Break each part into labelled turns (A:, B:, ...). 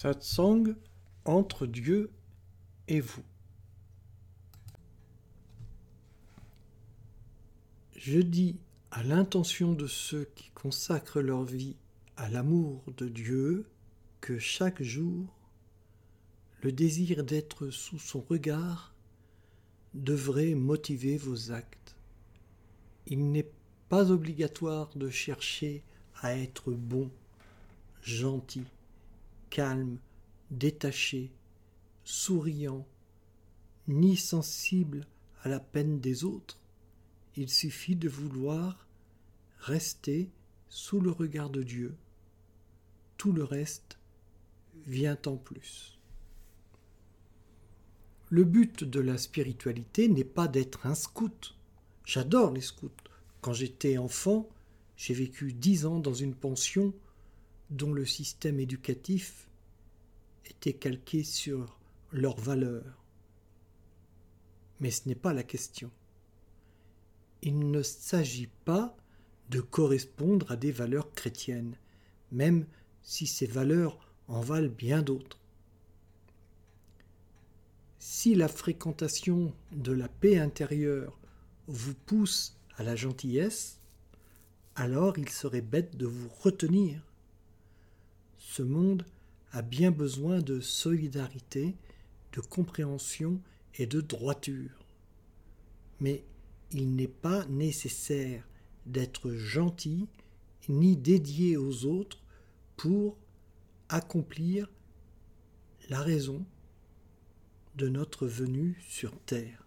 A: Satsang entre Dieu et vous. Je dis à l'intention de ceux qui consacrent leur vie à l'amour de Dieu que chaque jour, le désir d'être sous son regard devrait motiver vos actes. Il n'est pas obligatoire de chercher à être bon, gentil, calme, détaché, souriant, ni sensible à la peine des autres. Il suffit de vouloir rester sous le regard de Dieu. Tout le reste vient en plus. Le but de la spiritualité n'est pas d'être un scout. J'adore les scouts. Quand j'étais enfant, j'ai vécu dix ans dans une pension dont le système éducatif était calqué sur leurs valeurs. Mais ce n'est pas la question. Il ne s'agit pas de correspondre à des valeurs chrétiennes, même si ces valeurs en valent bien d'autres. Si la fréquentation de la paix intérieure vous pousse à la gentillesse, alors il serait bête de vous retenir ce monde a bien besoin de solidarité, de compréhension et de droiture. Mais il n'est pas nécessaire d'être gentil ni dédié aux autres pour accomplir la raison de notre venue sur terre.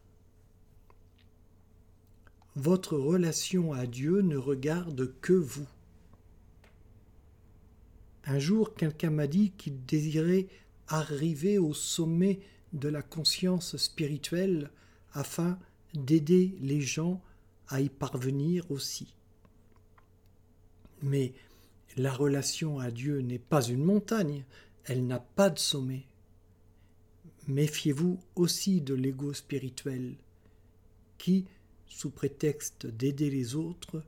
A: Votre relation à Dieu ne regarde que vous. Un jour, quelqu'un m'a dit qu'il désirait arriver au sommet de la conscience spirituelle afin d'aider les gens à y parvenir aussi. Mais la relation à Dieu n'est pas une montagne, elle n'a pas de sommet. Méfiez-vous aussi de l'ego spirituel qui, sous prétexte d'aider les autres,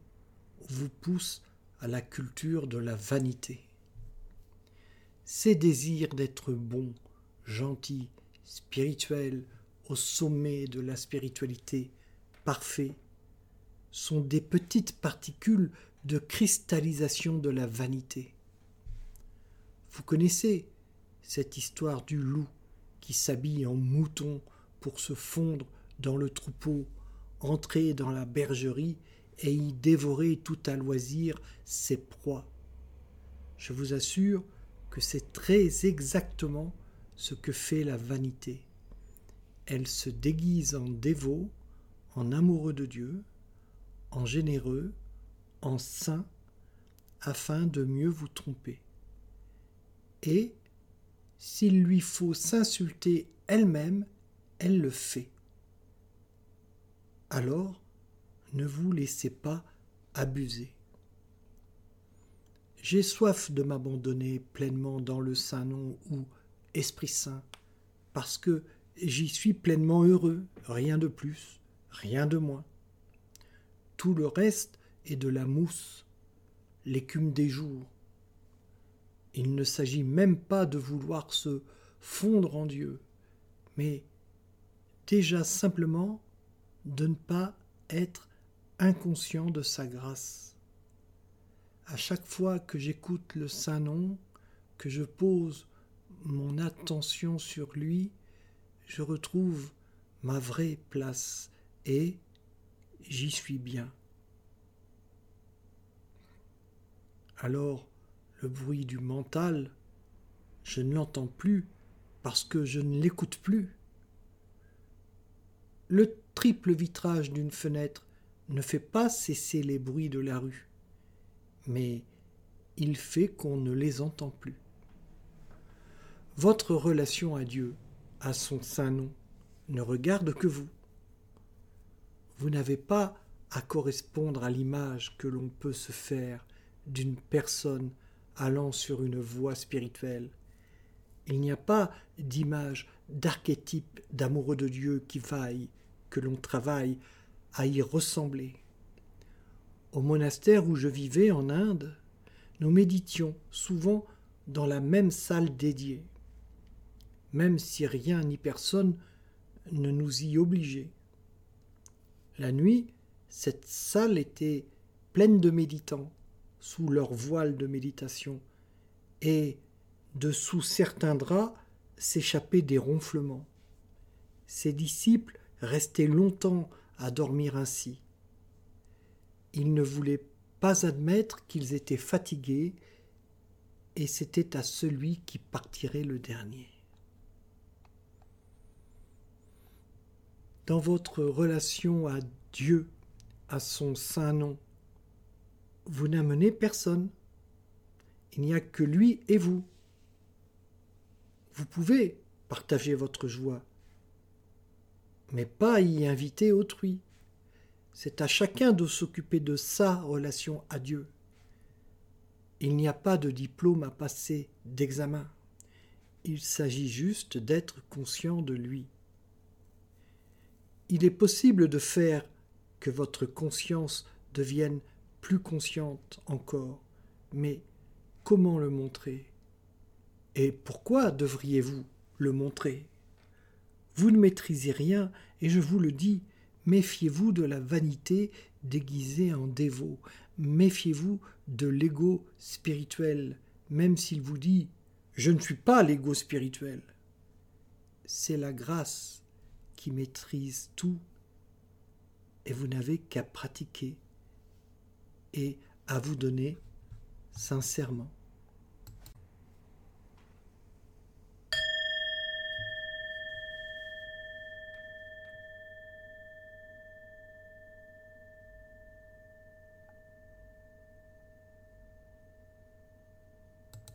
A: vous pousse à la culture de la vanité. Ces désirs d'être bon, gentil, spirituel, au sommet de la spiritualité, parfait, sont des petites particules de cristallisation de la vanité. Vous connaissez cette histoire du loup qui s'habille en mouton pour se fondre dans le troupeau, entrer dans la bergerie et y dévorer tout à loisir ses proies. Je vous assure c'est très exactement ce que fait la vanité. Elle se déguise en dévot, en amoureux de Dieu, en généreux, en saint, afin de mieux vous tromper. Et, s'il lui faut s'insulter elle-même, elle le fait. Alors, ne vous laissez pas abuser. J'ai soif de m'abandonner pleinement dans le Saint-Nom ou Esprit Saint, parce que j'y suis pleinement heureux, rien de plus, rien de moins. Tout le reste est de la mousse, l'écume des jours. Il ne s'agit même pas de vouloir se fondre en Dieu, mais déjà simplement de ne pas être inconscient de sa grâce à chaque fois que j'écoute le Saint Nom, que je pose mon attention sur lui, je retrouve ma vraie place et j'y suis bien. Alors le bruit du mental, je ne l'entends plus parce que je ne l'écoute plus. Le triple vitrage d'une fenêtre ne fait pas cesser les bruits de la rue mais il fait qu'on ne les entend plus. Votre relation à Dieu, à son saint nom, ne regarde que vous. Vous n'avez pas à correspondre à l'image que l'on peut se faire d'une personne allant sur une voie spirituelle. Il n'y a pas d'image, d'archétype d'amoureux de Dieu qui vaille, que l'on travaille à y ressembler. Au monastère où je vivais en Inde, nous méditions souvent dans la même salle dédiée. même si rien ni personne ne nous y obligeait. La nuit, cette salle était pleine de méditants, sous leur voile de méditation, et dessous certains draps s'échappaient des ronflements. Ses disciples restaient longtemps à dormir ainsi. Ils ne voulaient pas admettre qu'ils étaient fatigués, et c'était à celui qui partirait le dernier. Dans votre relation à Dieu, à son saint nom, vous n'amenez personne. Il n'y a que lui et vous. Vous pouvez partager votre joie, mais pas y inviter autrui. C'est à chacun de s'occuper de sa relation à Dieu. Il n'y a pas de diplôme à passer, d'examen. Il s'agit juste d'être conscient de lui. Il est possible de faire que votre conscience devienne plus consciente encore, mais comment le montrer? Et pourquoi devriez-vous le montrer? Vous ne maîtrisez rien, et je vous le dis, méfiez-vous de la vanité déguisée en dévot, méfiez-vous de l'ego spirituel, même s'il vous dit Je ne suis pas l'ego spirituel. C'est la grâce qui maîtrise tout, et vous n'avez qu'à pratiquer et à vous donner sincèrement.